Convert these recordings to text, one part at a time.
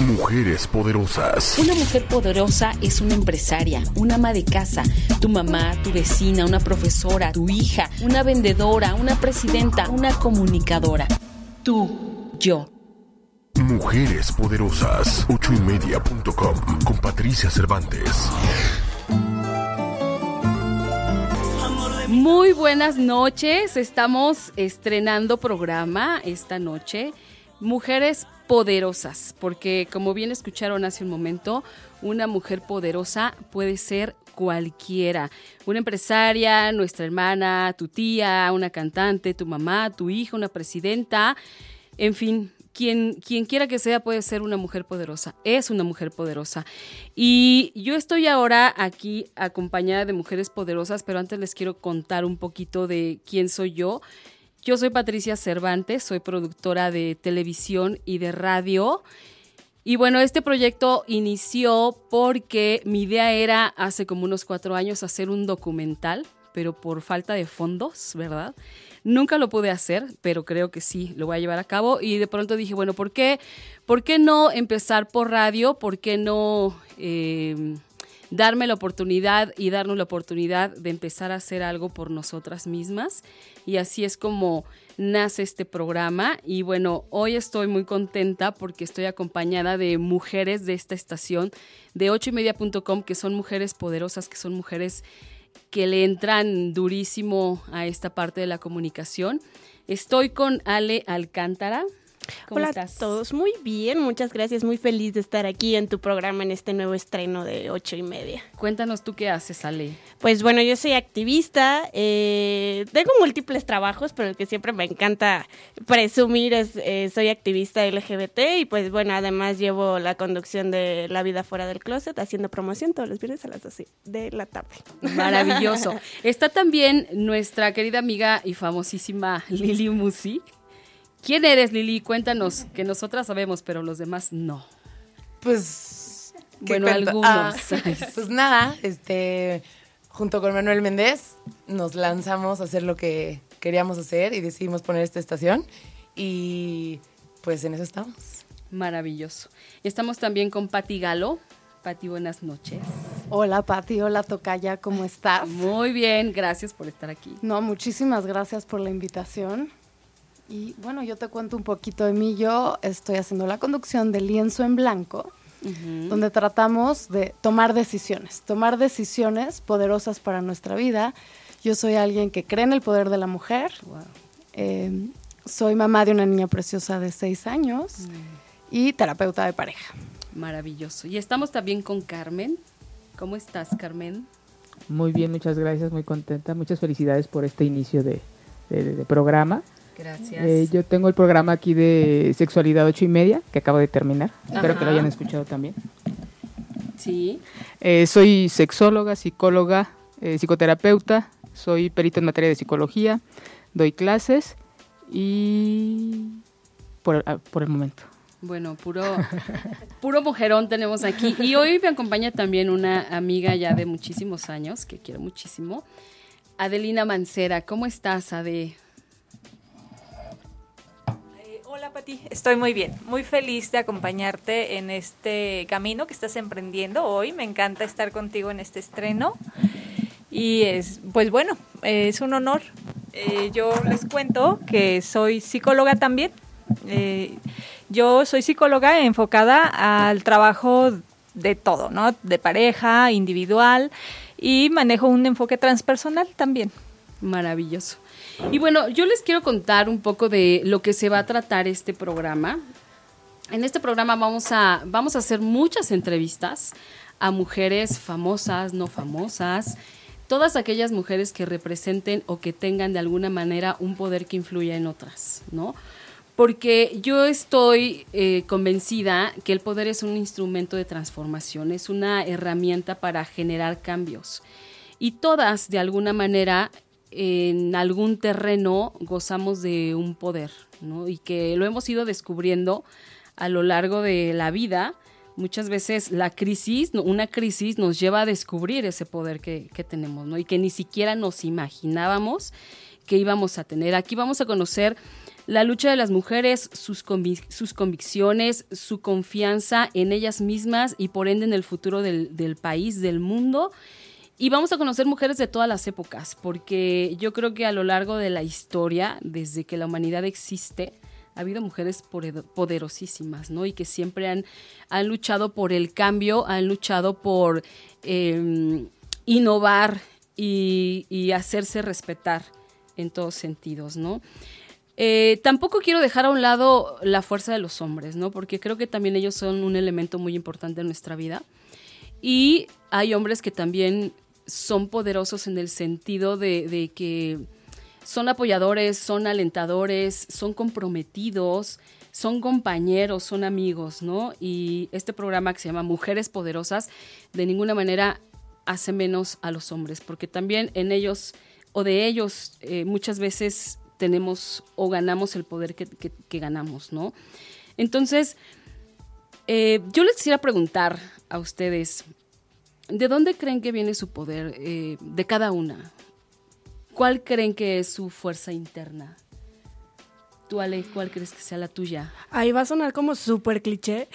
Mujeres poderosas. Una mujer poderosa es una empresaria, una ama de casa, tu mamá, tu vecina, una profesora, tu hija, una vendedora, una presidenta, una comunicadora. Tú, yo. Mujeres poderosas. Ochoymedia.com con Patricia Cervantes. Muy buenas noches. Estamos estrenando programa esta noche. Mujeres poderosas, porque como bien escucharon hace un momento, una mujer poderosa puede ser cualquiera, una empresaria, nuestra hermana, tu tía, una cantante, tu mamá, tu hija, una presidenta, en fin, quien, quien quiera que sea puede ser una mujer poderosa, es una mujer poderosa. Y yo estoy ahora aquí acompañada de mujeres poderosas, pero antes les quiero contar un poquito de quién soy yo. Yo soy Patricia Cervantes, soy productora de televisión y de radio. Y bueno, este proyecto inició porque mi idea era hace como unos cuatro años hacer un documental, pero por falta de fondos, ¿verdad? Nunca lo pude hacer, pero creo que sí, lo voy a llevar a cabo. Y de pronto dije, bueno, ¿por qué, ¿por qué no empezar por radio? ¿Por qué no eh, darme la oportunidad y darnos la oportunidad de empezar a hacer algo por nosotras mismas? Y así es como nace este programa. Y bueno, hoy estoy muy contenta porque estoy acompañada de mujeres de esta estación de 8ymedia.com que son mujeres poderosas, que son mujeres que le entran durísimo a esta parte de la comunicación. Estoy con Ale Alcántara. ¿Cómo Hola estás? a todos, muy bien, muchas gracias, muy feliz de estar aquí en tu programa en este nuevo estreno de ocho y media. Cuéntanos tú qué haces, Ale. Pues bueno, yo soy activista, eh, tengo múltiples trabajos, pero el que siempre me encanta presumir es eh, soy activista LGBT y pues bueno, además llevo la conducción de La Vida Fuera del Closet haciendo promoción todos los viernes a las 12 de la tarde. Maravilloso. Está también nuestra querida amiga y famosísima Lili Musi. ¿Quién eres, Lili? Cuéntanos, que nosotras sabemos, pero los demás no. Pues. ¿qué Bueno, cuento? algunos. Ah, pues nada, este. Junto con Manuel Méndez nos lanzamos a hacer lo que queríamos hacer y decidimos poner esta estación. Y pues en eso estamos. Maravilloso. Estamos también con Pati Galo. Pati, buenas noches. Hola Pati, hola Tocaya, ¿cómo estás? Muy bien, gracias por estar aquí. No, muchísimas gracias por la invitación. Y bueno, yo te cuento un poquito de mí. Yo estoy haciendo la conducción de Lienzo en Blanco, donde tratamos de tomar decisiones, tomar decisiones poderosas para nuestra vida. Yo soy alguien que cree en el poder de la mujer. Eh, soy mamá de una niña preciosa de seis años y terapeuta de pareja. Maravilloso. Y estamos también con Carmen. ¿Cómo estás, Carmen? Muy bien, muchas gracias, muy contenta. Muchas felicidades por este inicio de, de- de programa. Gracias. Eh, yo tengo el programa aquí de Sexualidad ocho y media, que acabo de terminar. Espero que lo hayan escuchado también. Sí. Eh, soy sexóloga, psicóloga, eh, psicoterapeuta, soy perito en materia de psicología, doy clases y por, ah, por el momento. Bueno, puro, puro mujerón tenemos aquí. Y hoy me acompaña también una amiga ya de muchísimos años, que quiero muchísimo, Adelina Mancera. ¿Cómo estás, Ade? Pati, estoy muy bien, muy feliz de acompañarte en este camino que estás emprendiendo hoy. Me encanta estar contigo en este estreno y es, pues bueno, es un honor. Eh, yo les cuento que soy psicóloga también. Eh, yo soy psicóloga enfocada al trabajo de todo, ¿no? De pareja, individual y manejo un enfoque transpersonal también. Maravilloso. Y bueno, yo les quiero contar un poco de lo que se va a tratar este programa. En este programa vamos a, vamos a hacer muchas entrevistas a mujeres famosas, no famosas, todas aquellas mujeres que representen o que tengan de alguna manera un poder que influya en otras, ¿no? porque yo estoy eh, convencida que el poder es un instrumento de transformación, es una herramienta para generar cambios. Y todas, de alguna manera, en algún terreno gozamos de un poder, ¿no? Y que lo hemos ido descubriendo a lo largo de la vida. Muchas veces la crisis, una crisis nos lleva a descubrir ese poder que, tenemos, ¿no? Y que ni siquiera nos imaginábamos que íbamos a tener. Aquí vamos a conocer la lucha de las mujeres, sus, sus convicciones, su confianza en ellas mismas y por ende en el futuro del país, del mundo. Y vamos a conocer mujeres de todas las épocas, porque yo creo que a lo largo de la historia, desde que la humanidad existe, ha habido mujeres poderosísimas, ¿no? Y que siempre han, han luchado por el cambio, han luchado por em, innovar y, hacerse respetar en todos sentidos, ¿no? Eh, tampoco quiero dejar a un lado la fuerza de los hombres, ¿no? Porque creo que también ellos son un elemento muy importante en nuestra vida. Y hay hombres que también son poderosos en el sentido de, que son apoyadores, son alentadores, son comprometidos, son compañeros, son amigos, ¿no? Y este programa que se llama Mujeres Poderosas, de ninguna manera hace menos a los hombres, porque también en ellos o de ellos eh, muchas veces tenemos o ganamos el poder que, ganamos, ¿no? Entonces, eh, yo les quisiera preguntar a ustedes, ¿de dónde creen que viene su poder eh, de cada una? ¿Cuál creen que es su fuerza interna? Tú, Ale, ¿cuál crees que sea la tuya? Ahí va a sonar como súper cliché,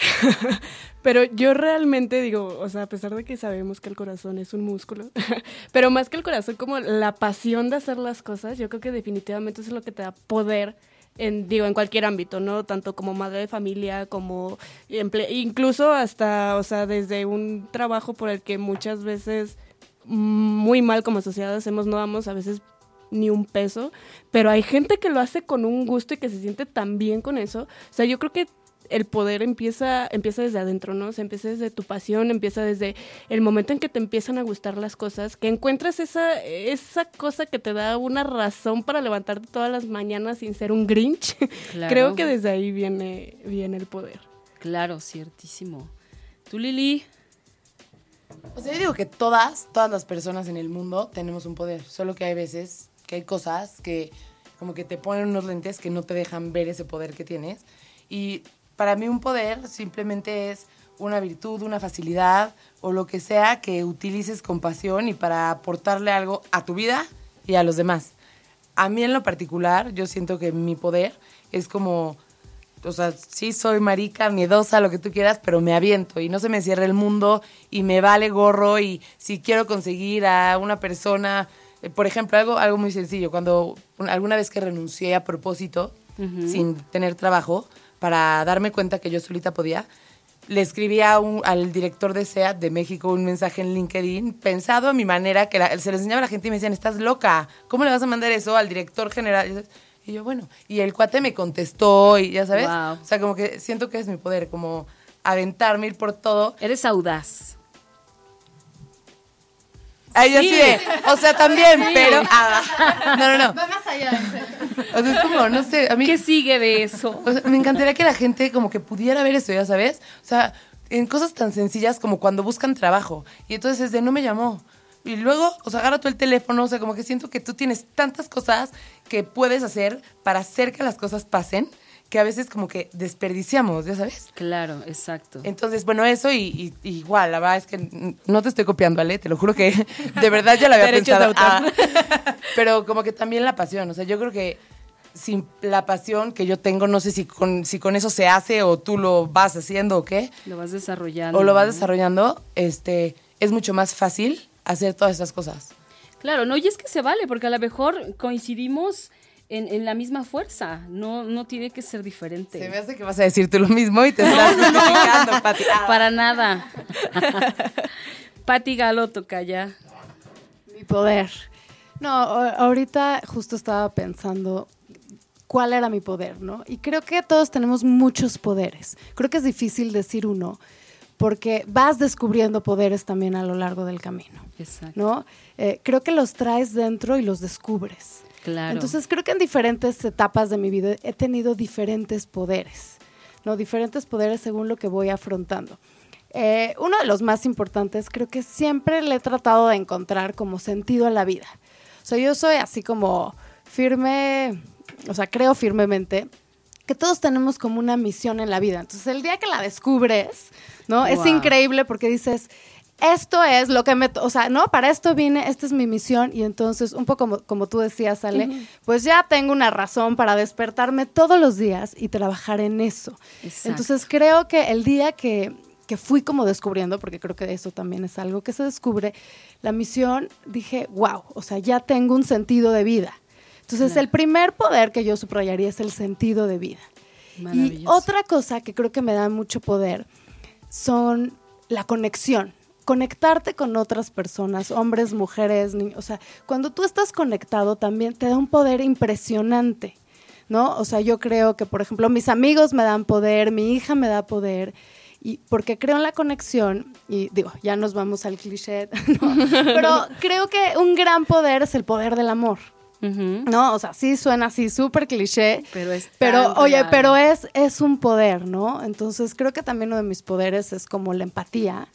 pero yo realmente digo, o sea, a pesar de que sabemos que el corazón es un músculo, pero más que el corazón, como la pasión de hacer las cosas, yo creo que definitivamente es lo que te da poder en, digo, en cualquier ámbito, ¿no? Tanto como madre de familia, como incluso hasta, o sea, desde un trabajo por el que muchas veces muy mal como sociedad hacemos, no vamos a veces ni un peso, pero hay gente que lo hace con un gusto y que se siente tan bien con eso. O sea, yo creo que el poder empieza, empieza desde adentro, ¿no? O sea, empieza desde tu pasión, empieza desde el momento en que te empiezan a gustar las cosas, que encuentras esa, esa cosa que te da una razón para levantarte todas las mañanas sin ser un grinch. Creo que desde ahí viene, viene el poder. Claro, ciertísimo. ¿Tú, Lili? O sea, yo digo que todas, todas las personas en el mundo tenemos un poder, solo que hay veces que hay cosas que como que te ponen unos lentes que no te dejan ver ese poder que tienes. Y para mí un poder simplemente es una virtud, una facilidad o lo que sea que utilices con pasión y para aportarle algo a tu vida y a los demás. A mí en lo particular, yo siento que mi poder es como, o sea, sí soy marica, miedosa, lo que tú quieras, pero me aviento y no se me cierra el mundo y me vale gorro y si quiero conseguir a una persona eh, por ejemplo, algo, algo muy sencillo, cuando alguna vez que renuncié a propósito, sin tener trabajo, para darme cuenta que yo solita podía, le escribí al director de SEAT de México un mensaje en LinkedIn, pensado a mi manera, que se le enseñaba a la gente y me decían, estás loca, ¿cómo le vas a mandar eso al director general? Y yo, bueno, y el cuate me contestó y ya sabes, o sea, como que siento que es mi poder, como aventarme, ir por todo. Eres audaz. Yo sí. o sea, también, pero. Ah, no, no, no. Va más allá. O sea, es como, no sé. A mí, ¿Qué sigue de eso? me encantaría que la gente como que pudiera ver eso, ya sabes. O sea, en cosas tan sencillas como cuando buscan trabajo. Y entonces es de no me llamó. Y luego, o sea, agarra tú el teléfono, o sea, como que siento que tú tienes tantas cosas que puedes hacer para hacer que las cosas pasen que a veces como que desperdiciamos, ¿ya sabes? Claro, exacto. Entonces, bueno, eso y, igual, la verdad es que no te estoy copiando, Ale, te lo juro que de verdad ya lo había pensado. Ah, pero como que también la pasión, o sea, yo creo que sin la pasión que yo tengo, no sé si con, si con eso se hace o tú lo vas haciendo o qué. Lo vas desarrollando. O lo vas desarrollando, este, es mucho más fácil hacer todas estas cosas. Claro, no, y es que se vale, porque a lo mejor coincidimos en, la misma fuerza, no, no tiene que ser diferente. Se me hace que vas a decir tú lo mismo y te estás justificando, Pati. Para nada. Pati Galo toca ya. Mi poder. No, ahorita justo estaba pensando cuál era mi poder, ¿no? Y creo que todos tenemos muchos poderes. Creo que es difícil decir uno, porque vas descubriendo poderes también a lo largo del camino. Exacto. ¿no? Eh, creo que los traes dentro y los descubres. Claro. Entonces creo que en diferentes etapas de mi vida he tenido diferentes poderes, ¿no? Diferentes poderes según lo que voy afrontando. Eh, uno de los más importantes creo que siempre le he tratado de encontrar como sentido a la vida. O sea, yo soy así como firme, o sea, creo firmemente que todos tenemos como una misión en la vida. Entonces, el día que la descubres, ¿no? Es increíble porque dices, esto es lo que me, o sea, no, para esto vine, esta es mi misión y entonces un poco como, como tú decías, Ale, pues ya tengo una razón para despertarme todos los días y trabajar en eso. Exacto. Entonces creo que el día que, que fui como descubriendo, porque creo que eso también es algo que se descubre, la misión, dije, wow, o sea, ya tengo un sentido de vida. Entonces Claro. el primer poder que yo subrayaría es el sentido de vida. Y otra cosa que creo que me da mucho poder son la conexión. Conectarte con otras personas, hombres, mujeres, niños. O sea, cuando tú estás conectado también te da un poder impresionante, ¿no? O sea, yo creo que, por ejemplo, mis amigos me dan poder, mi hija me da poder. Y porque creo en la conexión, y digo, ya nos vamos al cliché, ¿no? pero creo que un gran poder es el poder del amor. ¿No? O sea, sí suena así súper cliché. Pero es Pero, oye, real. pero es, es un poder, ¿no? Entonces creo que también uno de mis poderes es como la empatía.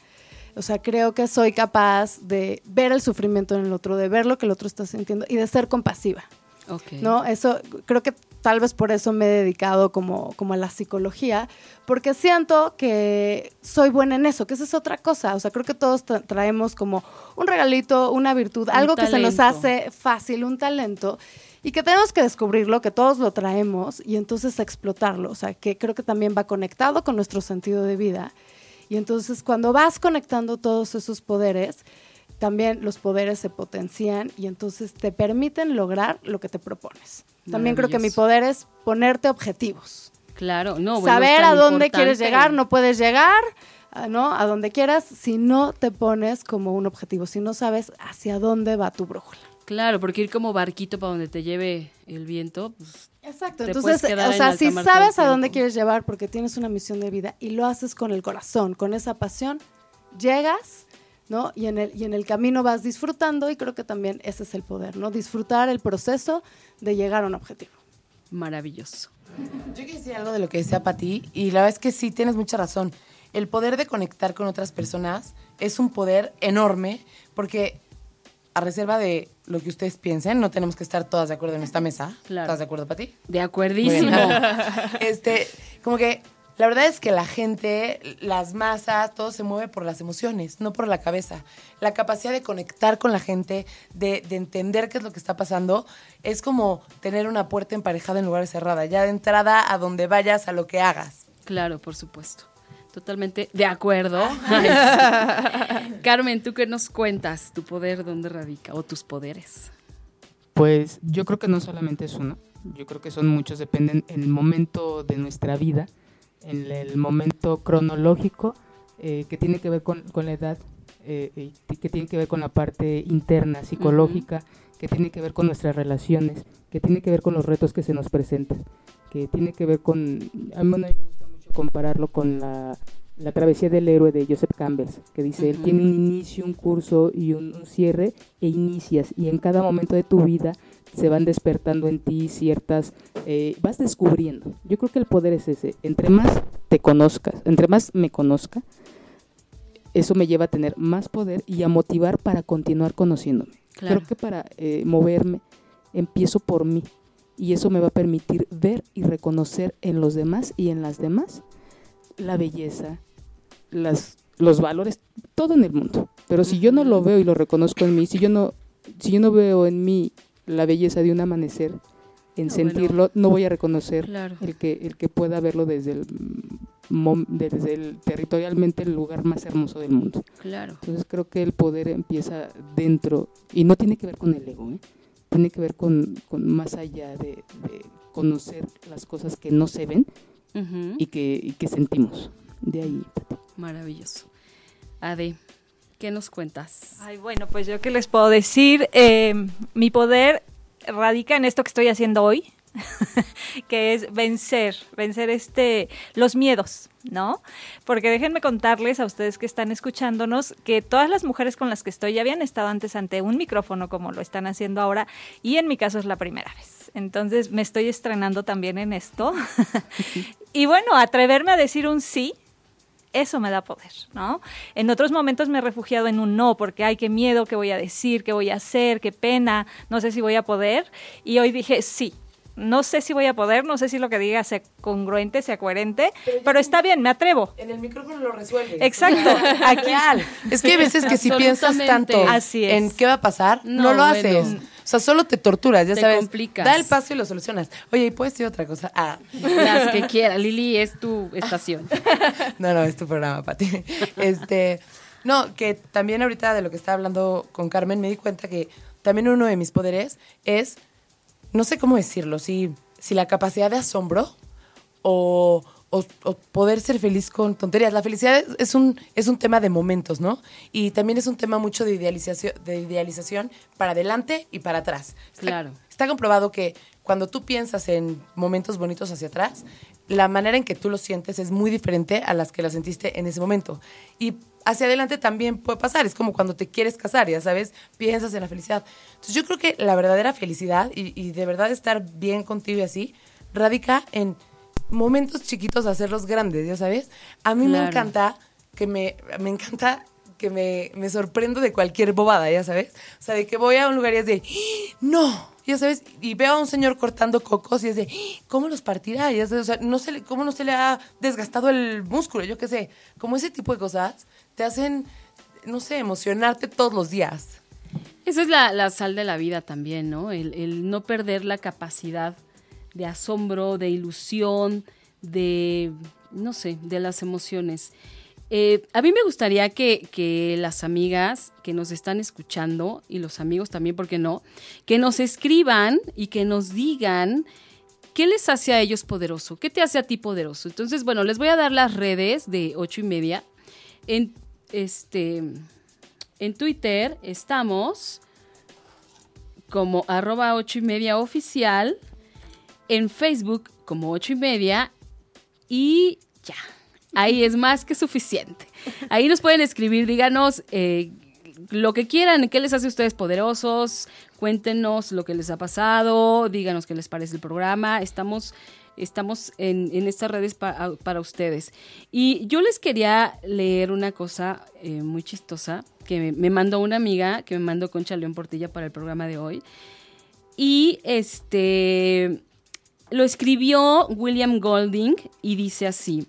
O sea, creo que soy capaz de ver el sufrimiento en el otro, de ver lo que el otro está sintiendo y de ser compasiva. Ok. ¿no? Eso, creo que tal vez por eso me he dedicado como, como a la psicología, porque siento que soy buena en eso, que esa es otra cosa. O sea, creo que todos tra- traemos como un regalito, una virtud, Un algo que se nos hace fácil, un talento, y que tenemos que descubrirlo, que todos lo traemos, y entonces explotarlo. O sea, que creo que también va conectado con nuestro sentido de vida. Y entonces cuando vas conectando todos esos poderes, también los poderes se potencian y entonces te permiten lograr lo que te propones. También creo que mi poder es ponerte objetivos. Claro, no, bueno, Saber a dónde quieres llegar, no puedes llegar, ah, ¿no? A donde quieras si no te pones como un objetivo, si no sabes hacia dónde va tu brújula. Claro, porque ir como barquito para donde te lleve el viento, pues Exacto. Entonces, o sea, si sabes a dónde quieres llevar porque tienes una misión de vida y lo haces con el corazón, con esa pasión, llegas, ¿no? Y en el, y en el camino vas disfrutando y creo que también ese es el poder, ¿no? Disfrutar el proceso de llegar a un objetivo. Maravilloso. Yo quiero decir algo de lo que decía Pati y la verdad es que sí, tienes mucha razón. El poder de conectar con otras personas es un poder enorme porque a reserva de lo que ustedes piensen, no tenemos que estar todas de acuerdo en esta mesa. Claro. ¿Estás de acuerdo, Pati? De acuerdísimo. Este, como que la verdad es que la gente, las masas, todo se mueve por las emociones, no por la cabeza. La capacidad de conectar con la gente, de, de entender qué es lo que está pasando, es como tener una puerta emparejada en lugar cerrada. Ya de entrada a donde vayas, a lo que hagas. Claro, por supuesto. Totalmente de acuerdo. Carmen, ¿tú qué nos cuentas? ¿Tu poder dónde radica? ¿O tus poderes? Pues yo creo que no solamente es uno, yo creo que son muchos, dependen en el momento de nuestra vida, en el momento cronológico eh, que tiene que ver con, con la edad, eh, que tiene que ver con la parte interna, psicológica, que tiene que ver con nuestras relaciones, que tiene que ver con los retos que se nos presentan, que tiene que ver con... A mí me gusta compararlo con la, la travesía del héroe de Joseph Campbell, que dice, él tiene un inicio, un curso y un, un cierre, e inicias, y en cada momento de tu vida se van despertando en ti ciertas, eh, vas descubriendo. Yo creo que el poder es ese, entre más te conozcas, entre más me conozca, eso me lleva a tener más poder y a motivar para continuar conociéndome. Claro. Creo que para eh, moverme empiezo por mí y eso me va a permitir ver y reconocer en los demás y en las demás la belleza, las, los valores, todo en el mundo. Pero si yo no lo veo y lo reconozco en mí, si yo no, si yo no veo en mí la belleza de un amanecer, en Ah, bueno. sentirlo, no voy a reconocer Claro. el que el que pueda verlo desde el desde el territorialmente el lugar más hermoso del mundo. Claro. Entonces creo que el poder empieza dentro y no tiene que ver con el ego, ¿eh? Tiene que ver con, con más allá de, de conocer las cosas que no se ven y que, y que sentimos. De ahí, Pati. Maravilloso. Ade, ¿qué nos cuentas? Ay, bueno, pues yo qué les puedo decir. Eh, mi poder radica en esto que estoy haciendo hoy, que es vencer, vencer este, los miedos, ¿no? Porque déjenme contarles a ustedes que están escuchándonos que todas las mujeres con las que estoy ya habían estado antes ante un micrófono como lo están haciendo ahora y en mi caso es la primera vez. Entonces me estoy estrenando también en esto. y bueno, atreverme a decir un sí eso me da poder, ¿no? En otros momentos me he refugiado en un no, porque ay, qué miedo, qué voy a decir, qué voy a hacer, qué pena, no sé si voy a poder. Y hoy dije, sí, no sé si voy a poder, no sé si lo que diga sea congruente, sea coherente, pero, está bien, me atrevo. En el micrófono lo resuelve. Exacto. Aquí. Es que hay veces que si piensas tanto en qué va a pasar, no, lo haces. O sea, solo te torturas, ya te sabes. Complicas. Da el paso y lo solucionas. Oye, ¿y puedes decir otra cosa? Ah. Las que quiera. Lili, es tu estación. no, no, es tu programa, Pati. Este, no, que también ahorita de lo que estaba hablando con Carmen, me di cuenta que también uno de mis poderes es no sé cómo decirlo, si, si la capacidad de asombro o, poder ser feliz con tonterías. La felicidad es un, es un tema de momentos, ¿no? Y también es un tema mucho de idealización, de idealización para adelante y para atrás. claro. Está comprobado que cuando tú piensas en momentos bonitos hacia atrás, la manera en que tú lo sientes es muy diferente a las que la sentiste en ese momento. Y hacia adelante también puede pasar. Es como cuando te quieres casar, ya sabes, piensas en la felicidad. Entonces yo creo que la verdadera felicidad y, de verdad estar bien contigo y así, radica en momentos chiquitos hacerlos grandes, ya sabes. A mí me encanta que me, me encanta que me, me sorprendo de cualquier bobada, ya sabes. O sea, de que voy a un lugar y es de, ¡Ah! no, ya sabes, y veo a un señor cortando cocos y es de, ¿cómo los partirá? Ya sabes, o sea, no se ¿cómo no se le ha desgastado el músculo? Yo qué sé, como ese tipo de cosas te hacen, no sé, emocionarte todos los días. Esa es la, sal de la vida también, ¿no? El, no perder la capacidad de asombro, de ilusión, de, no sé, de las emociones. Eh, a mí me gustaría que, que, las amigas que nos están escuchando y los amigos también, ¿por qué no? Que nos escriban y que nos digan qué les hace a ellos poderoso, qué te hace a ti poderoso. Entonces, bueno, les voy a dar las redes de ocho y media. En, este, en Twitter estamos como arroba ocho y media oficial, en Facebook como ocho y media y ya. Ahí es más que suficiente. Ahí nos pueden escribir, díganos eh, lo que quieran, qué les hace a ustedes poderosos, cuéntenos lo que les ha pasado, díganos qué les parece el programa. Estamos, estamos en, estas redes para ustedes. Y yo les quería leer una cosa eh, muy chistosa que me, mandó una amiga, que me mandó Concha León Portilla para el programa de hoy. Y este lo escribió William Golding y dice así.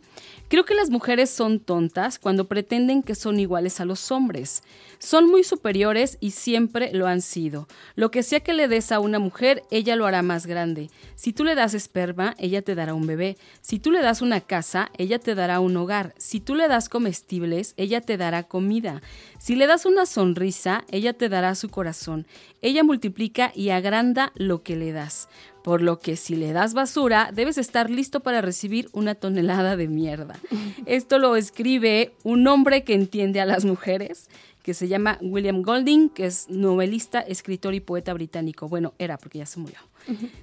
Creo que las mujeres son tontas cuando pretenden que son iguales a los hombres. Son muy superiores y siempre lo han sido. Lo que sea que le des a una mujer, ella lo hará más grande. Si tú le das esperma, ella te dará un bebé. Si tú le das una casa, ella te dará un hogar. Si tú le das comestibles, ella te dará comida. Si le das una sonrisa, ella te dará su corazón. Ella multiplica y agranda lo que le das por lo que si le das basura, debes estar listo para recibir una tonelada de mierda. Esto lo escribe un hombre que entiende a las mujeres, que se llama William Golding, que es novelista, escritor y poeta británico. Bueno, era porque ya se murió.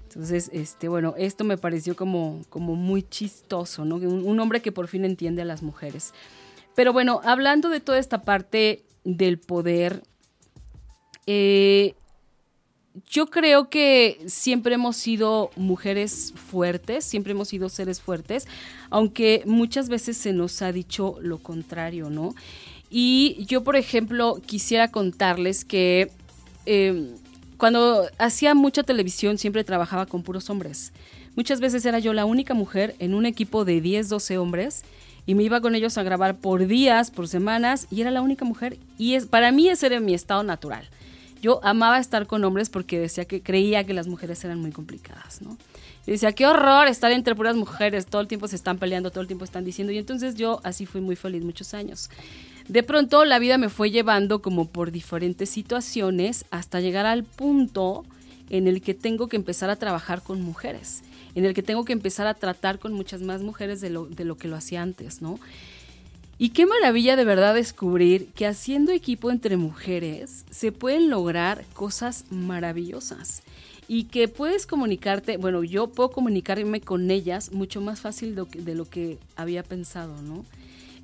Entonces, este, bueno, esto me pareció como, como muy chistoso, ¿no? Un, un hombre que por fin entiende a las mujeres. Pero bueno, hablando de toda esta parte del poder, eh, yo creo que siempre hemos sido mujeres fuertes, siempre hemos sido seres fuertes, aunque muchas veces se nos ha dicho lo contrario, ¿no? Y yo, por ejemplo, quisiera contarles que em, cuando hacía mucha televisión siempre trabajaba con puros hombres. Muchas veces era yo la única mujer en un equipo de 10, 12 hombres y me iba con ellos a grabar por días, por semanas y era la única mujer y es para mí ese era mi estado natural. Yo amaba estar con hombres porque decía que creía que las mujeres eran muy complicadas, ¿no? Decía, qué horror estar entre puras mujeres, todo el tiempo se están peleando, todo el tiempo están diciendo, y entonces yo así fui muy feliz muchos años. De pronto la vida me fue llevando como por diferentes situaciones hasta llegar al punto en el que tengo que empezar a trabajar con mujeres, en el que tengo que empezar a tratar con muchas más mujeres de lo, de lo que lo hacía antes, ¿no? Y qué maravilla de verdad descubrir que haciendo equipo entre mujeres se pueden lograr cosas maravillosas y que puedes comunicarte, bueno, yo puedo comunicarme con ellas mucho más fácil de lo que, había pensado, ¿no?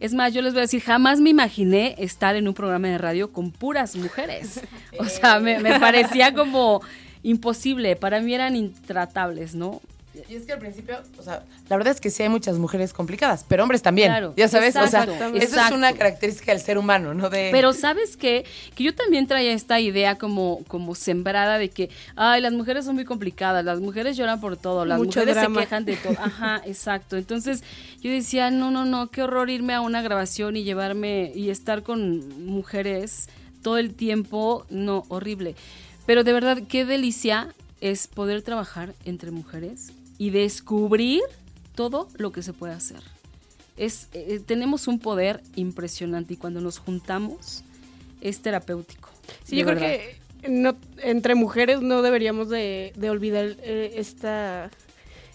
Es más, yo les voy a decir, jamás me imaginé estar en un programa de radio con puras mujeres. O sea, me, me parecía como imposible, para mí eran intratables, ¿no? Y es que al principio, o sea, la verdad es que sí hay muchas mujeres complicadas, pero hombres también. Claro, ya sabes, o sea, eso es una característica del ser humano, ¿no? De... Pero sabes qué? que yo también traía esta idea como, como sembrada de que, ay, las mujeres son muy complicadas, las mujeres lloran por todo, las mujeres se quejan de todo. Ajá, exacto. Entonces yo decía, no, no, no, qué horror irme a una grabación y llevarme y estar con mujeres todo el tiempo, no, horrible. Pero de verdad, qué delicia es poder trabajar entre mujeres y descubrir todo lo que se puede hacer. Es, eh, tenemos un poder impresionante y cuando nos juntamos es terapéutico. Sí, yo creo que no, entre mujeres no deberíamos de, olvidar eh, esta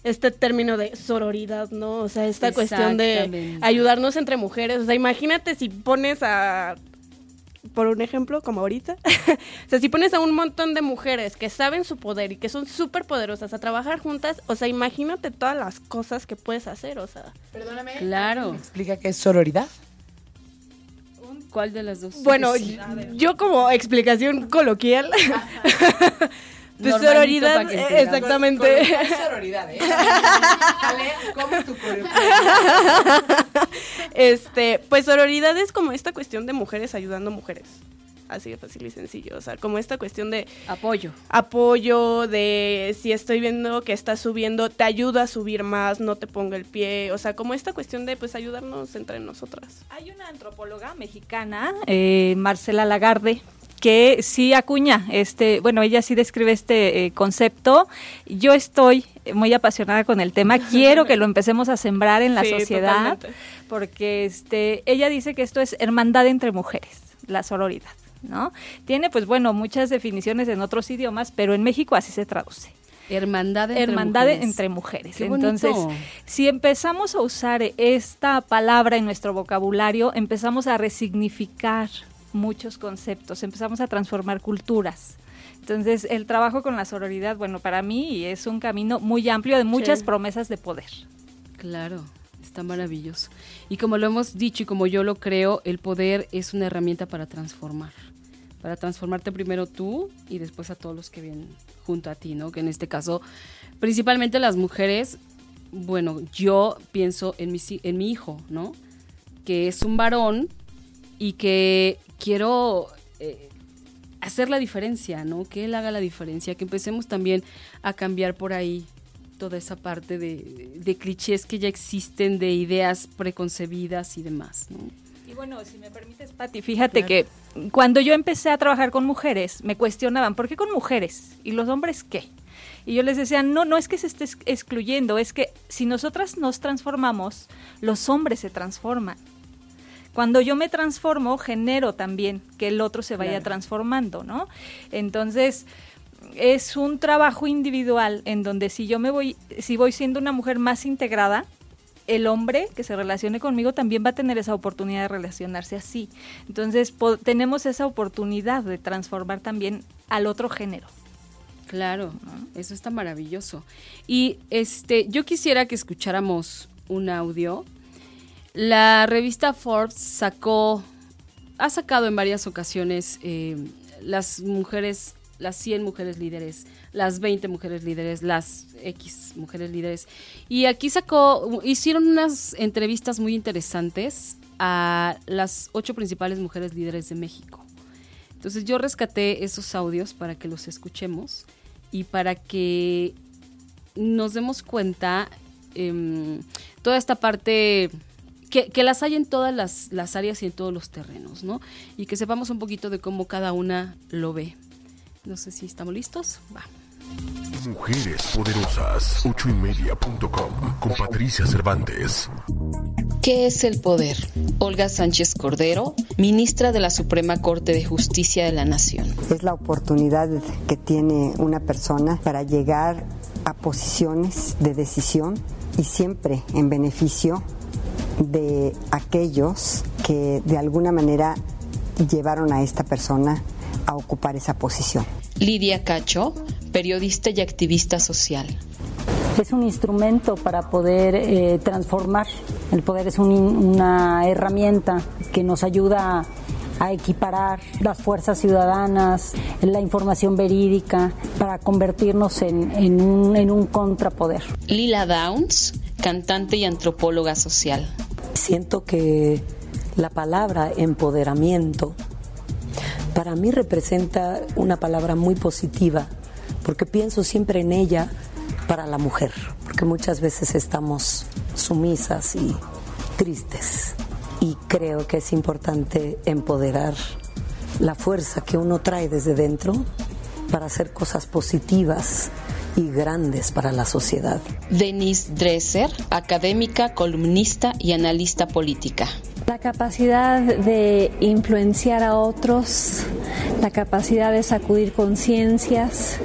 este término de sororidad, ¿no? O sea, esta cuestión de ayudarnos entre mujeres. O sea, imagínate si pones a por un ejemplo, como ahorita, o sea, si pones a un montón de mujeres que saben su poder y que son súper poderosas a trabajar juntas, o sea, imagínate todas las cosas que puedes hacer, o sea. Perdóname. Claro. explica qué es sororidad? ¿Cuál de las dos? Bueno, yo como explicación coloquial, de sororidad, exactamente. sororidad, ¿eh? ¿cómo tu Este, pues sororidad es como esta cuestión de mujeres ayudando a mujeres. Así de fácil y sencillo. O sea, como esta cuestión de. Apoyo. Apoyo, de si estoy viendo que estás subiendo, te ayuda a subir más, no te ponga el pie. O sea, como esta cuestión de pues ayudarnos entre nosotras. Hay una antropóloga mexicana, eh, Marcela Lagarde, que sí acuña, este, bueno, ella sí describe este eh, concepto. Yo estoy muy apasionada con el tema, quiero que lo empecemos a sembrar en la sociedad, porque este, ella dice que esto es hermandad entre mujeres, la sororidad, ¿no? Tiene, pues bueno, muchas definiciones en otros idiomas, pero en México así se traduce. Hermandad entre Hermandad mujeres. entre mujeres. Entonces, si empezamos a usar esta palabra en nuestro vocabulario, empezamos a resignificar muchos conceptos, empezamos a transformar culturas. Entonces, el trabajo con la sororidad, bueno, para mí es un camino muy amplio de muchas promesas de poder. Claro, está maravilloso. Y como lo hemos dicho y como yo lo creo, el poder es una herramienta para transformar. Para transformarte primero tú y después a todos los que vienen junto a ti, ¿no? Que en este caso, principalmente las mujeres, bueno, yo pienso en mi, en mi hijo, ¿no? Que es un varón y que quiero eh, hacer la diferencia, ¿no? Que él haga la diferencia, que empecemos también a cambiar por ahí toda esa parte de, clichés que ya existen, de ideas preconcebidas y demás, ¿no? Y bueno, si me permites, Patti, fíjate que cuando yo empecé a trabajar con mujeres, me cuestionaban, ¿por qué con mujeres? ¿Y los hombres qué? Y yo les decía, no, no es que se esté excluyendo, es que si nosotras nos transformamos, los hombres se transforman. Cuando yo me transformo, genero también que el otro se vaya transformando, ¿no? Entonces, es un trabajo individual en donde si yo me voy, si voy siendo una mujer más integrada, el hombre que se relacione conmigo también va a tener esa oportunidad de relacionarse así. Entonces, tenemos esa oportunidad de transformar también al otro género. Claro, eso está maravilloso. Y este, yo quisiera que escucháramos un audio la revista Forbes sacó, ha sacado en varias ocasiones eh, las mujeres, las 100 mujeres líderes, las 20 mujeres líderes, las X mujeres líderes. Y aquí sacó, hicieron unas entrevistas muy interesantes a las ocho principales mujeres líderes de México. Entonces yo rescaté esos audios para que los escuchemos y para que nos demos cuenta eh, toda esta parte que, las hay en todas las, áreas y en todos los terrenos, ¿no? Y que sepamos un poquito de cómo cada una lo ve. No sé si estamos listos. Va. Mujeres Poderosas, ochoymedia.com, con Patricia Cervantes. ¿Qué es el poder? Olga Sánchez Cordero, ministra de la Suprema Corte de Justicia de la Nación. Es la oportunidad que tiene una persona para llegar a posiciones de decisión y siempre en beneficio de aquellos que de alguna manera llevaron a esta persona a ocupar esa posición. Lidia Cacho, periodista y activista social. Es un instrumento para poder eh, transformar. El poder es una herramienta que nos ayuda a equiparar las fuerzas ciudadanas, la información verídica, para convertirnos en, un, en un contrapoder. Lila Downs, cantante y antropóloga social. Siento que la palabra empoderamiento para mí representa una palabra muy positiva, porque pienso siempre en ella para la mujer, porque muchas veces estamos sumisas y tristes. Y creo que es importante empoderar la fuerza que uno trae desde dentro para hacer cosas positivas y grandes para la sociedad. Denise Dresser, académica, columnista y analista política. La capacidad de influenciar a otros, la capacidad de sacudir conciencias,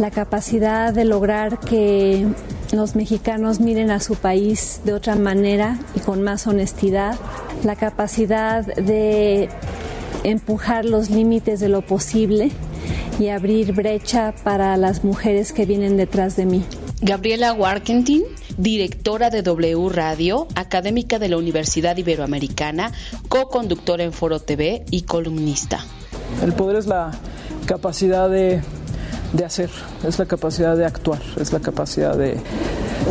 la capacidad de lograr que los mexicanos miren a su país de otra manera y con más honestidad, la capacidad de empujar los límites de lo posible y abrir brecha para las mujeres que vienen detrás de mí. Gabriela Warkentin, directora de W Radio, académica de la Universidad Iberoamericana, co-conductora en Foro TV y columnista. El poder es la capacidad de, hacer, es la capacidad de actuar, es la capacidad de,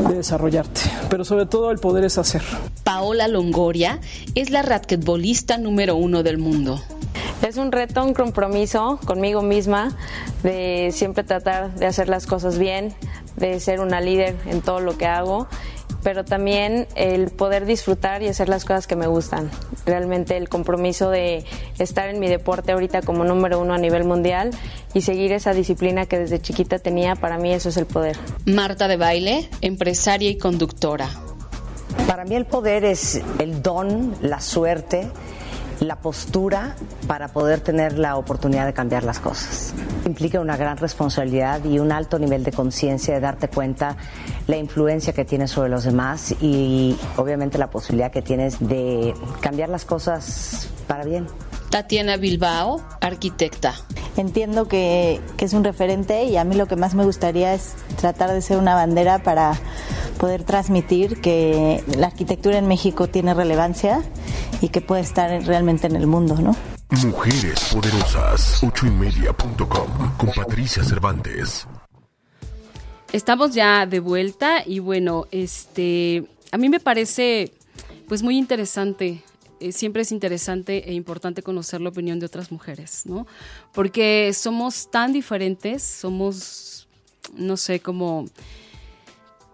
de desarrollarte, pero sobre todo el poder es hacer. Paola Longoria es la raquetbolista número uno del mundo. Es un reto, un compromiso conmigo misma de siempre tratar de hacer las cosas bien, de ser una líder en todo lo que hago, pero también el poder disfrutar y hacer las cosas que me gustan. Realmente el compromiso de estar en mi deporte ahorita como número uno a nivel mundial y seguir esa disciplina que desde chiquita tenía, para mí eso es el poder. Marta de Baile, empresaria y conductora. Para mí el poder es el don, la suerte la postura para poder tener la oportunidad de cambiar las cosas. Implica una gran responsabilidad y un alto nivel de conciencia de darte cuenta la influencia que tienes sobre los demás y obviamente la posibilidad que tienes de cambiar las cosas para bien. Tatiana Bilbao, arquitecta. Entiendo que, que, es un referente y a mí lo que más me gustaría es tratar de ser una bandera para poder transmitir que la arquitectura en México tiene relevancia y que puede estar realmente en el mundo, ¿no? Mujeres Poderosas, ochoymedia.com, con Patricia Cervantes. Estamos ya de vuelta y bueno, este, a mí me parece pues muy interesante eh, siempre es interesante e importante conocer la opinión de otras mujeres, ¿no? Porque somos tan diferentes, somos, no sé, como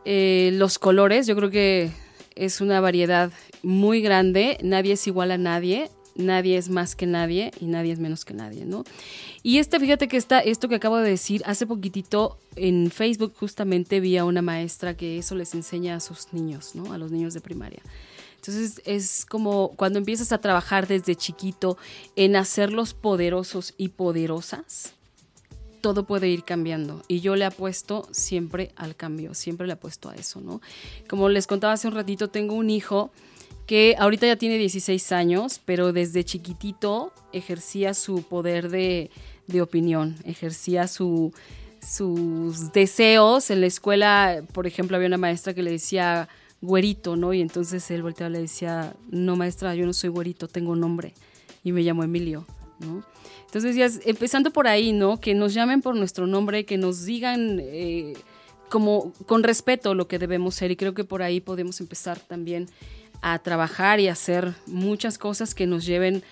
eh, los colores, yo creo que es una variedad muy grande, nadie es igual a nadie, nadie es más que nadie y nadie es menos que nadie, ¿no? Y este, fíjate que está, esto que acabo de decir, hace poquitito en Facebook justamente vi a una maestra que eso les enseña a sus niños, ¿no? A los niños de primaria. Entonces es como cuando empiezas a trabajar desde chiquito en hacerlos poderosos y poderosas, todo puede ir cambiando. Y yo le apuesto siempre al cambio, siempre le apuesto a eso, ¿no? Como les contaba hace un ratito, tengo un hijo que ahorita ya tiene 16 años, pero desde chiquitito ejercía su poder de, opinión, ejercía su, sus deseos. En la escuela, por ejemplo, había una maestra que le decía güerito, ¿no? Y entonces él volteaba y le decía, no maestra, yo no soy güerito, tengo nombre. Y me llamo Emilio, ¿no? Entonces ya empezando por ahí, ¿no? Que nos llamen por nuestro nombre, que nos digan eh, como con respeto lo que debemos ser. Y creo que por ahí podemos empezar también a trabajar y hacer muchas cosas que nos lleven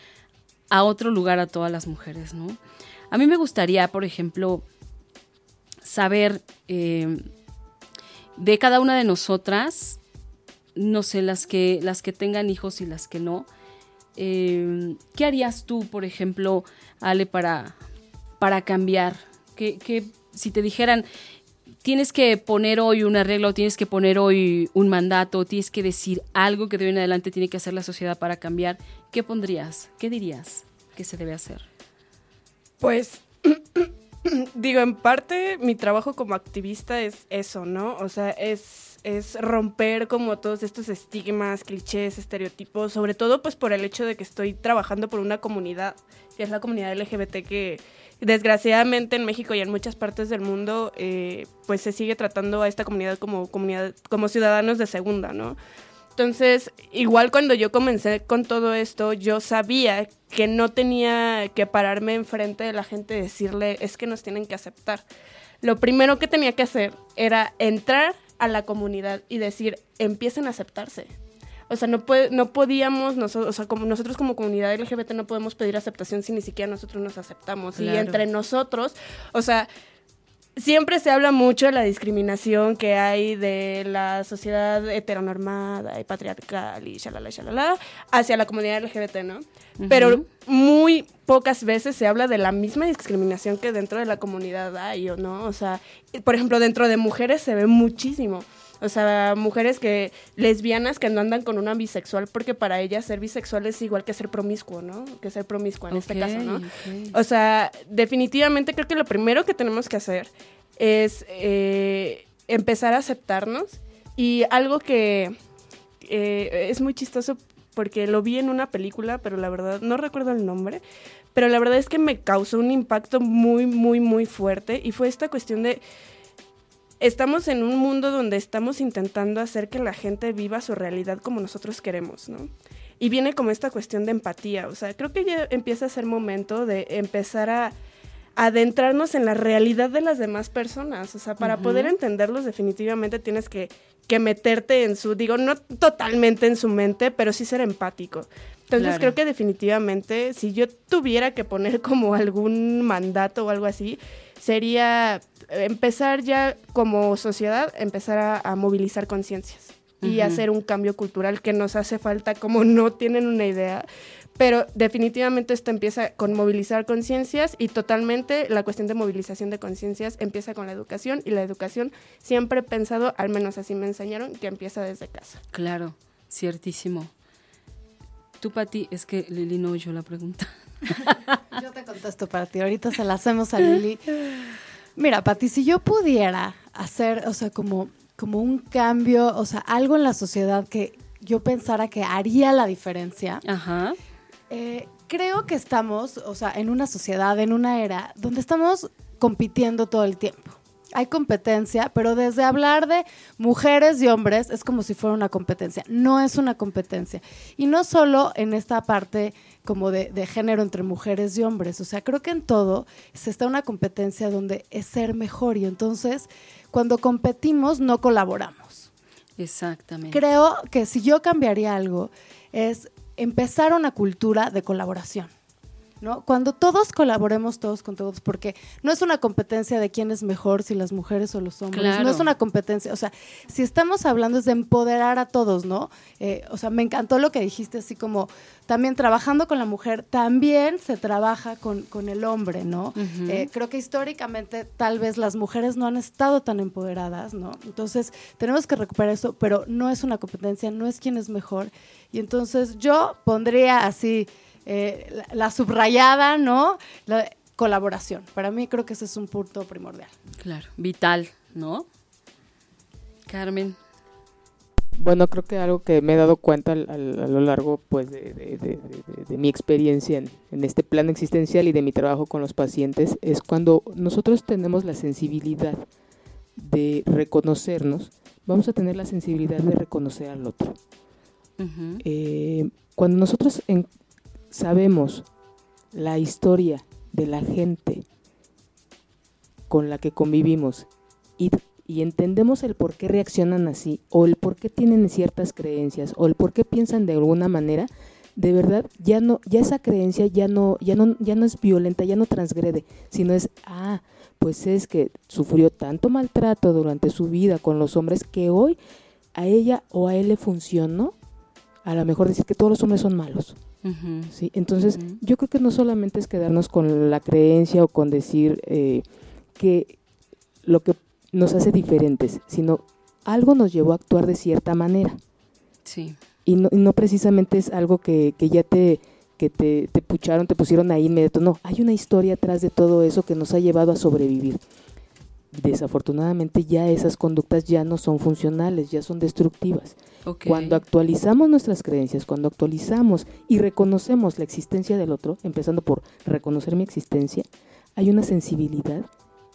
a otro lugar a todas las mujeres, ¿no? A mí me gustaría, por ejemplo, saber eh, de cada una de nosotras no sé, las que, las que tengan hijos y las que no. Eh, ¿Qué harías tú, por ejemplo, Ale, para, para cambiar? ¿Qué, si te dijeran, tienes que poner hoy una regla o tienes que poner hoy un mandato o tienes que decir algo que de hoy en adelante tiene que hacer la sociedad para cambiar, ¿qué pondrías? ¿Qué dirías que se debe hacer? Pues digo, en parte mi trabajo como activista es eso, ¿no? O sea, es, es romper como todos estos estigmas, clichés, estereotipos, sobre todo pues por el hecho de que estoy trabajando por una comunidad, que es la comunidad LGBT que desgraciadamente en México y en muchas partes del mundo eh, pues se sigue tratando a esta comunidad como comunidad, como ciudadanos de segunda, ¿no? Entonces, igual cuando yo comencé con todo esto, yo sabía que no tenía que pararme enfrente de la gente y decirle, es que nos tienen que aceptar. Lo primero que tenía que hacer era entrar a la comunidad y decir, empiecen a aceptarse. O sea, no, puede, no podíamos, nosotros, o sea, como nosotros como comunidad LGBT no podemos pedir aceptación si ni siquiera nosotros nos aceptamos. Y entre nosotros, o sea, siempre se habla mucho de la discriminación que hay de la sociedad heteronormada y patriarcal y shalala, shalala, hacia la comunidad LGBT, ¿no? Pero muy pocas veces se habla de la misma discriminación que dentro de la comunidad hay, ¿o no? O sea, por ejemplo, dentro de mujeres se ve muchísimo. O sea, mujeres que lesbianas que no andan con una bisexual porque para ellas ser bisexual es igual que ser promiscuo, ¿no? Que ser promiscua en este caso, ¿no? O sea, definitivamente creo que lo primero que tenemos que hacer es eh, empezar a aceptarnos y algo que eh, es muy chistoso porque lo vi en una película, pero la verdad no recuerdo el nombre, pero la verdad es que me causó un impacto muy, muy, muy fuerte y fue esta cuestión de estamos en un mundo donde estamos intentando hacer que la gente viva su realidad como nosotros queremos, ¿no? Y viene como esta cuestión de empatía, o sea, creo que ya empieza a ser momento de empezar a adentrarnos en la realidad de las demás personas, o sea, para poder entenderlos definitivamente tienes que, que meterte en su, digo, no totalmente en su mente, pero sí ser empático. Entonces Claro. creo que definitivamente si yo tuviera que poner como algún mandato o algo así, sería empezar ya como sociedad, empezar a, a movilizar conciencias y hacer un cambio cultural que nos hace falta como no tienen una idea. Pero definitivamente esto empieza con movilizar conciencias y totalmente la cuestión de movilización de conciencias empieza con la educación y la educación siempre he pensado, al menos así me enseñaron, que empieza desde casa. Claro, ciertísimo. Tú, Pati, es que Lili no oyó la pregunta. Yo te contesto para ti. Ahorita se la hacemos a Lili. Mira, Pati, si yo pudiera hacer, o sea, como, como un cambio, o sea, algo en la sociedad que yo pensara que haría la diferencia, Ajá. eh, creo que estamos, o sea, en una sociedad, en una era donde estamos compitiendo todo el tiempo. Hay competencia, pero desde hablar de mujeres y hombres es como si fuera una competencia. No es una competencia. Y no solo en esta parte como de, de género entre mujeres y hombres. O sea, creo que en todo se está una competencia donde es ser mejor. Y entonces, cuando competimos, no colaboramos. Exactamente. Creo que si yo cambiaría algo es empezar una cultura de colaboración. ¿No? Cuando todos colaboremos todos con todos, porque no es una competencia de quién es mejor, si las mujeres o los hombres, Claro. no es una competencia, o sea, si estamos hablando es de empoderar a todos, ¿no? Eh, o sea, me encantó lo que dijiste, así como también trabajando con la mujer, también se trabaja con, con el hombre, ¿no? Eh, creo que históricamente tal vez las mujeres no han estado tan empoderadas, ¿no? Entonces tenemos que recuperar eso, pero no es una competencia, no es quién es mejor. Y entonces yo pondría así eh, la, la subrayada, ¿no? La colaboración. Para mí creo que ese es un punto primordial. Claro, vital, ¿no? Carmen. Bueno, creo que algo que me he dado cuenta al- al- a lo largo pues, de, de- de- de- de mi experiencia en, en este plano existencial y de mi trabajo con los pacientes es cuando nosotros tenemos la sensibilidad de reconocernos, vamos a tener la sensibilidad de reconocer al otro. Eh, cuando nosotros en- sabemos la historia de la gente con la que convivimos y, entendemos el por qué reaccionan así o el por qué tienen ciertas creencias o el por qué piensan de alguna manera, de verdad ya no ya esa creencia ya no ya no ya no es violenta, ya no transgrede, sino es ah, pues es que sufrió tanto maltrato durante su vida con los hombres que hoy a ella o a él le funcionó a lo mejor decir que todos los hombres son malos. ¿Sí? Entonces, yo creo que no solamente es quedarnos con la creencia o con decir eh, que lo que nos hace diferentes, sino algo nos llevó a actuar de cierta manera. Sí. Y no, y no precisamente es algo que, que ya te que te, te pucharon, te pusieron ahí inmediato. No, hay una historia atrás de todo eso que nos ha llevado a sobrevivir. Desafortunadamente ya esas conductas ya no son funcionales, ya son destructivas. Cuando actualizamos nuestras creencias, cuando actualizamos y reconocemos la existencia del otro, empezando por reconocer mi existencia, hay una sensibilidad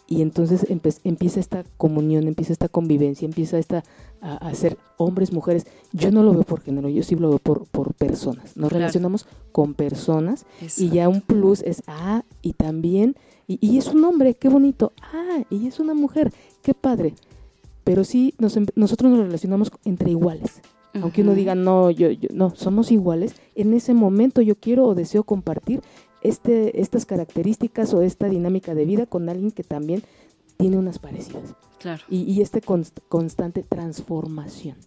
y entonces empieza esta comunión, empieza esta convivencia, empieza esta a, a ser hombres, mujeres. Yo no lo veo por género, yo sí lo veo por, por personas. Nos Claro. relacionamos con personas Eso. y ya un plus es, ah, y también, y, y es un hombre, qué bonito, ah, y es una mujer, qué padre. Pero sí, nos em- nosotros nos relacionamos entre iguales. Aunque uno diga, no, yo, yo, no, somos iguales, en ese momento yo quiero o deseo compartir este, estas características o esta dinámica de vida con alguien que también tiene unas parecidas. Claro. Y, y const- constante transformación.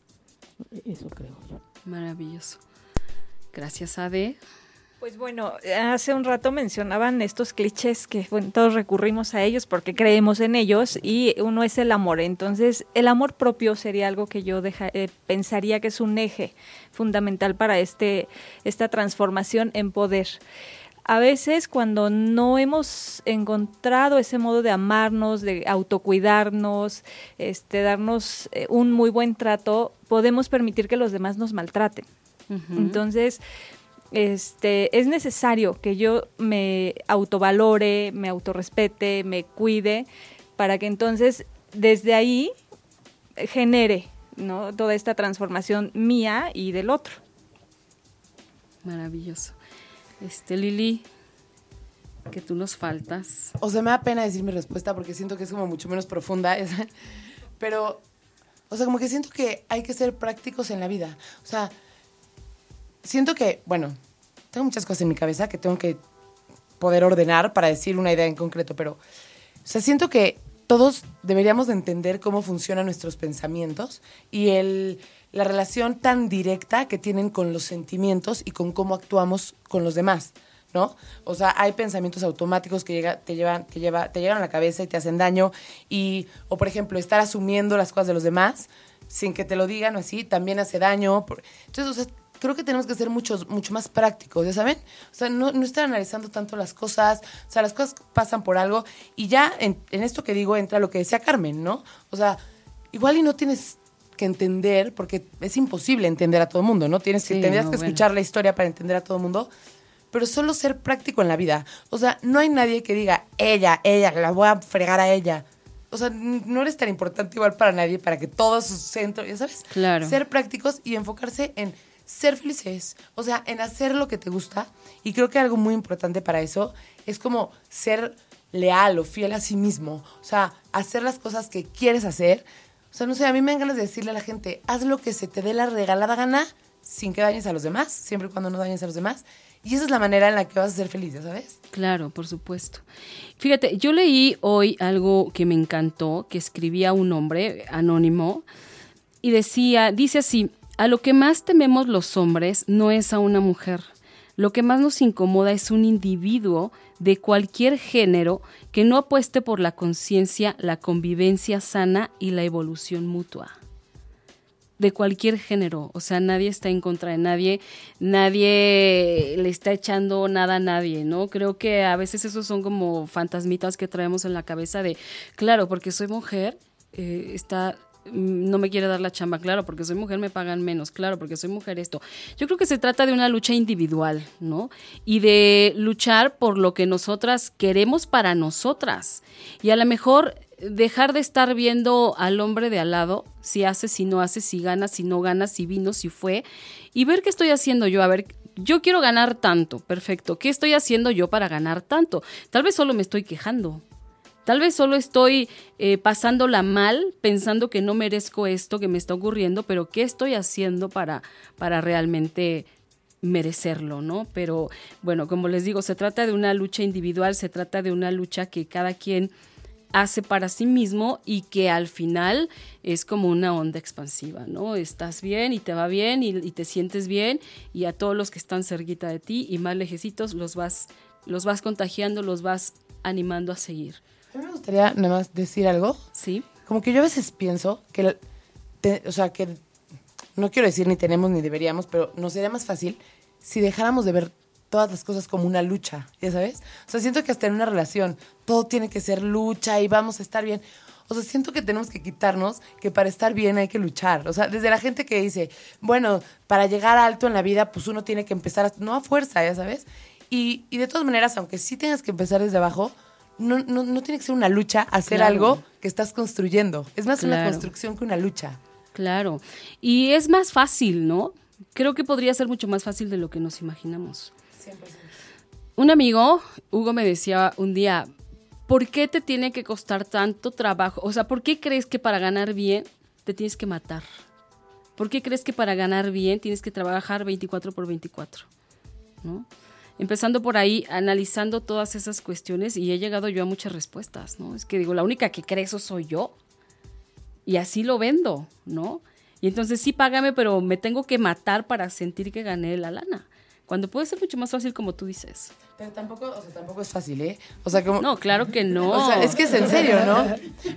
Eso creo yo. Maravilloso. Gracias, Ade. Pues bueno, hace un rato mencionaban estos clichés que bueno, todos recurrimos a ellos porque creemos en ellos y uno es el amor. Entonces, el amor propio sería algo que yo deja- eh, pensaría que es un eje fundamental para este, esta transformación en poder. A veces cuando no hemos encontrado ese modo de amarnos, de autocuidarnos, este, darnos eh, un muy buen trato, podemos permitir que los demás nos maltraten. Entonces, este, es necesario que yo me autovalore, me autorrespete, me cuide, para que entonces desde ahí genere ¿no? toda esta transformación mía y del otro. Maravilloso. Este, Lili, que tú nos faltas. O sea, me da pena decir mi respuesta porque siento que es como mucho menos profunda. esa. Pero, o sea, como que siento que hay que ser prácticos en la vida. O sea, siento que, bueno, tengo muchas cosas en mi cabeza que tengo que poder ordenar para decir una idea en concreto, pero, o sea, siento que todos deberíamos de entender cómo funcionan nuestros pensamientos y el, la relación tan directa que tienen con los sentimientos y con cómo actuamos con los demás, ¿no? O sea, hay pensamientos automáticos que llega, te, llevan, te, lleva, te llegan a la cabeza y te hacen daño y, o por ejemplo, estar asumiendo las cosas de los demás sin que te lo digan o así, también hace daño. Entonces, o sea, creo que tenemos que ser muchos, mucho más prácticos, ¿ya saben? O sea, no, no estar analizando tanto las cosas, o sea, las cosas pasan por algo y ya en, en esto que digo entra lo que decía Carmen, ¿no? O sea, igual y no tienes que entender, porque es imposible entender a todo el mundo, ¿no? Tienes que, Sí, tendrías no, que bueno. escuchar la historia para entender a todo el mundo, pero solo ser práctico en la vida. O sea, no hay nadie que diga, ella, ella, la voy a fregar a ella. O sea, no eres tan importante igual para nadie para que todos sus centros, ya sabes, Claro. ser prácticos y enfocarse en ser felices, o sea, en hacer lo que te gusta. Y creo que algo muy importante para eso es como ser leal o fiel a sí mismo, o sea, hacer las cosas que quieres hacer. O sea, no sé, a mí me dan ganas de decirle a la gente, haz lo que se te dé la regalada gana sin que dañes a los demás, siempre y cuando no dañes a los demás. Y esa es la manera en la que vas a ser feliz, ¿ya sabes? Claro, por supuesto. Fíjate, yo leí hoy algo que me encantó, que escribía un hombre anónimo y decía, dice así, a lo que más tememos los hombres no es a una mujer. Lo que más nos incomoda es un individuo de cualquier género que no apueste por la conciencia, la convivencia sana y la evolución mutua de cualquier género, o sea, nadie está en contra de nadie, nadie le está echando nada a nadie, ¿no? Creo que a veces esos son como fantasmitas que traemos en la cabeza de, claro, porque soy mujer, eh, está no me quiere dar la chamba, claro, porque soy mujer me pagan menos, claro, porque soy mujer esto. Yo creo que se trata de una lucha individual, ¿no? Y de luchar por lo que nosotras queremos para nosotras. Y a lo mejor dejar de estar viendo al hombre de al lado, si hace, si no hace, si gana, si no gana, si vino, si fue, y ver qué estoy haciendo yo. A ver, yo quiero ganar tanto, perfecto. ¿Qué estoy haciendo yo para ganar tanto? Tal vez solo me estoy quejando. Tal vez solo estoy eh, pasándola mal, pensando que no merezco esto que me está ocurriendo, pero ¿qué estoy haciendo para, para realmente merecerlo, ¿no? Pero bueno, como les digo, se trata de una lucha individual, se trata de una lucha que cada quien hace para sí mismo y que al final es como una onda expansiva, ¿no? Estás bien y te va bien y, y te sientes bien y a todos los que están cerquita de ti y más lejecitos los vas, los vas contagiando, los vas animando a seguir. A mí me gustaría nada más decir algo. Sí. Como que yo a veces pienso que, te- o sea, que no quiero decir ni tenemos ni deberíamos, pero nos sería más fácil si dejáramos de ver todas las cosas como una lucha, ¿ya sabes? O sea, siento que hasta en una relación todo tiene que ser lucha y vamos a estar bien. O sea, siento que tenemos que quitarnos que para estar bien hay que luchar. O sea, desde la gente que dice, bueno, para llegar alto en la vida, pues uno tiene que empezar, a, no a fuerza, ya sabes. Y, y de todas maneras, aunque sí tengas que empezar desde abajo, no, no, no tiene que ser una lucha hacer Claro. algo que estás construyendo. Es más una construcción que una lucha. Claro. Y es más fácil, ¿no? Creo que podría ser mucho más fácil de lo que nos imaginamos. Un amigo, Hugo, me decía un día, ¿por qué te tiene que costar tanto trabajo? O sea, ¿por qué crees que para ganar bien te tienes que matar? ¿Por qué crees que para ganar bien tienes que trabajar 24 por 24? ¿No? Empezando por ahí, analizando todas esas cuestiones y he llegado yo a muchas respuestas, ¿no? Es que digo, la única que cree eso soy yo y así lo vendo, ¿no? Y entonces sí, págame, pero me tengo que matar para sentir que gané la lana. Cuando puede ser mucho más fácil como tú dices. Pero tampoco, o sea, tampoco es fácil, ¿eh? O sea, como... No, claro que no. O sea, es que es en serio, ¿no?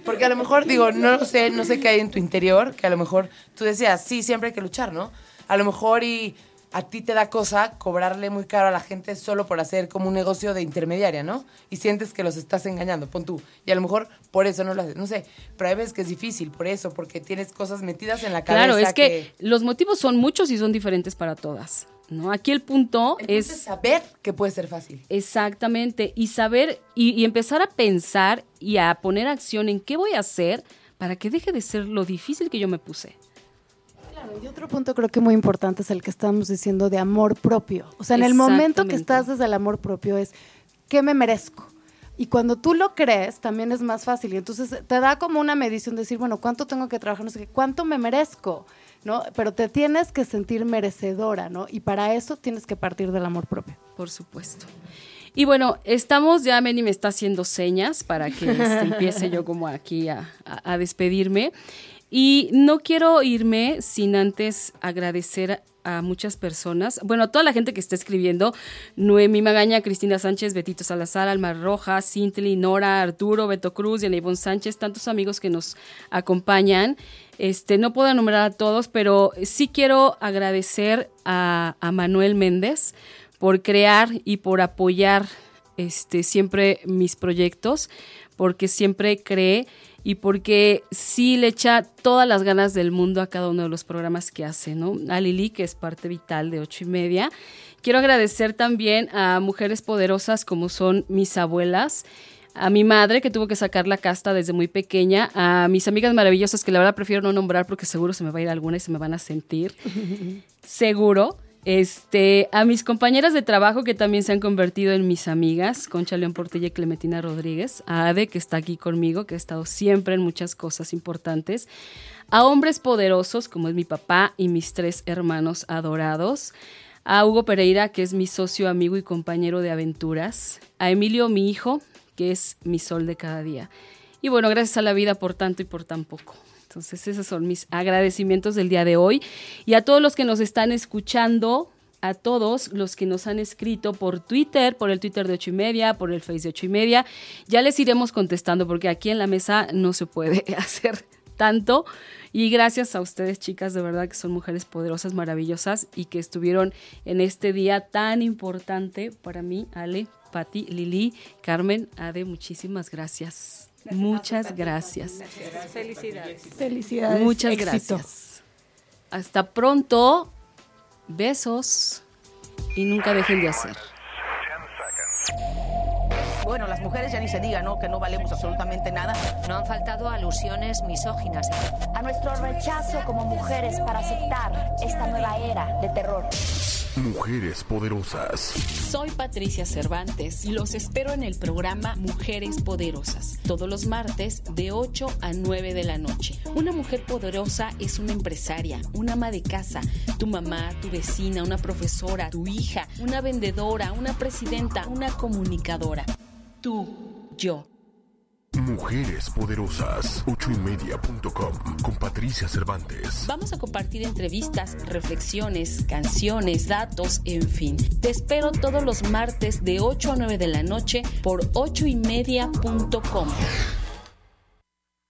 Porque a lo mejor, digo, no lo sé, no sé qué hay en tu interior, que a lo mejor tú decías, sí, siempre hay que luchar, ¿no? A lo mejor y a ti te da cosa cobrarle muy caro a la gente solo por hacer como un negocio de intermediaria, ¿no? Y sientes que los estás engañando, pon tú. Y a lo mejor por eso no lo haces, no sé. Pero hay veces que es difícil, por eso, porque tienes cosas metidas en la cabeza. Claro, es que, los motivos son muchos y son diferentes para todas. ¿no? Aquí el punto es saber que puede ser fácil. Exactamente, y saber y, y empezar a pensar y a poner acción en qué voy a hacer para que deje de ser lo difícil que yo me puse. Claro, y otro punto creo que muy importante es el que estamos diciendo de amor propio. O sea, en el momento que estás desde el amor propio es, ¿qué me merezco? Y cuando tú lo crees, también es más fácil. Y entonces te da como una medición de decir, bueno, ¿cuánto tengo que trabajar? No sé qué, ¿cuánto me merezco? ¿No? Pero te tienes que sentir merecedora, ¿no? Y para eso tienes que partir del amor propio. Por supuesto. Y bueno, estamos, ya Meni me está haciendo señas para que este, empiece yo como aquí a, a- a despedirme. Y no quiero irme sin antes agradecer a muchas personas, bueno, a toda la gente que está escribiendo, Noemí Magaña, Cristina Sánchez, Betito Salazar, Alma Rojas, Cintli, Nora, Arturo, Beto Cruz, Diana Sánchez, tantos amigos que nos acompañan. Este, no puedo enumerar a todos, pero sí quiero agradecer a, a Manuel Méndez por crear y por apoyar este, siempre mis proyectos, porque siempre cree y porque sí le echa todas las ganas del mundo a cada uno de los programas que hace, ¿no? A Lili, que es parte vital de ocho y media. Quiero agradecer también a mujeres poderosas como son mis abuelas, a mi madre que tuvo que sacar la casta desde muy pequeña, a mis amigas maravillosas que la verdad prefiero no nombrar porque seguro se me va a ir alguna y se me van a sentir seguro. Este, a mis compañeras de trabajo que también se han convertido en mis amigas, Concha León Portilla y Clementina Rodríguez, a Ade que está aquí conmigo, que ha estado siempre en muchas cosas importantes, a hombres poderosos como es mi papá y mis tres hermanos adorados, a Hugo Pereira, que es mi socio, amigo y compañero de aventuras, a Emilio, mi hijo, que es mi sol de cada día. Y bueno, gracias a la vida por tanto y por tan poco. Entonces, esos son mis agradecimientos del día de hoy. Y a todos los que nos están escuchando, a todos los que nos han escrito por Twitter, por el Twitter de ocho y media, por el Face de ocho y media, ya les iremos contestando porque aquí en la mesa no se puede hacer tanto. Y gracias a ustedes, chicas, de verdad que son mujeres poderosas, maravillosas y que estuvieron en este día tan importante para mí, Ale, Pati, Lili, Carmen, Ade, muchísimas gracias. Muchas gracias. Felicidades. Felicidades. Muchas Éxito. gracias. Hasta pronto. Besos. Y nunca dejen de hacer. Bueno, las mujeres ya ni se diga, ¿no? Que no valemos absolutamente nada. No han faltado alusiones misóginas. A nuestro rechazo como mujeres para aceptar esta nueva era de terror. Mujeres poderosas. Soy Patricia Cervantes y los espero en el programa Mujeres Poderosas, todos los martes de 8 a 9 de la noche. Una mujer poderosa es una empresaria, una ama de casa, tu mamá, tu vecina, una profesora, tu hija, una vendedora, una presidenta, una comunicadora. Tú, yo. Mujeres poderosas. Ochoymedia.com con Patricia Cervantes. Vamos a compartir entrevistas, reflexiones, canciones, datos, en fin. Te espero todos los martes de 8 a 9 de la noche por ochoymedia.com.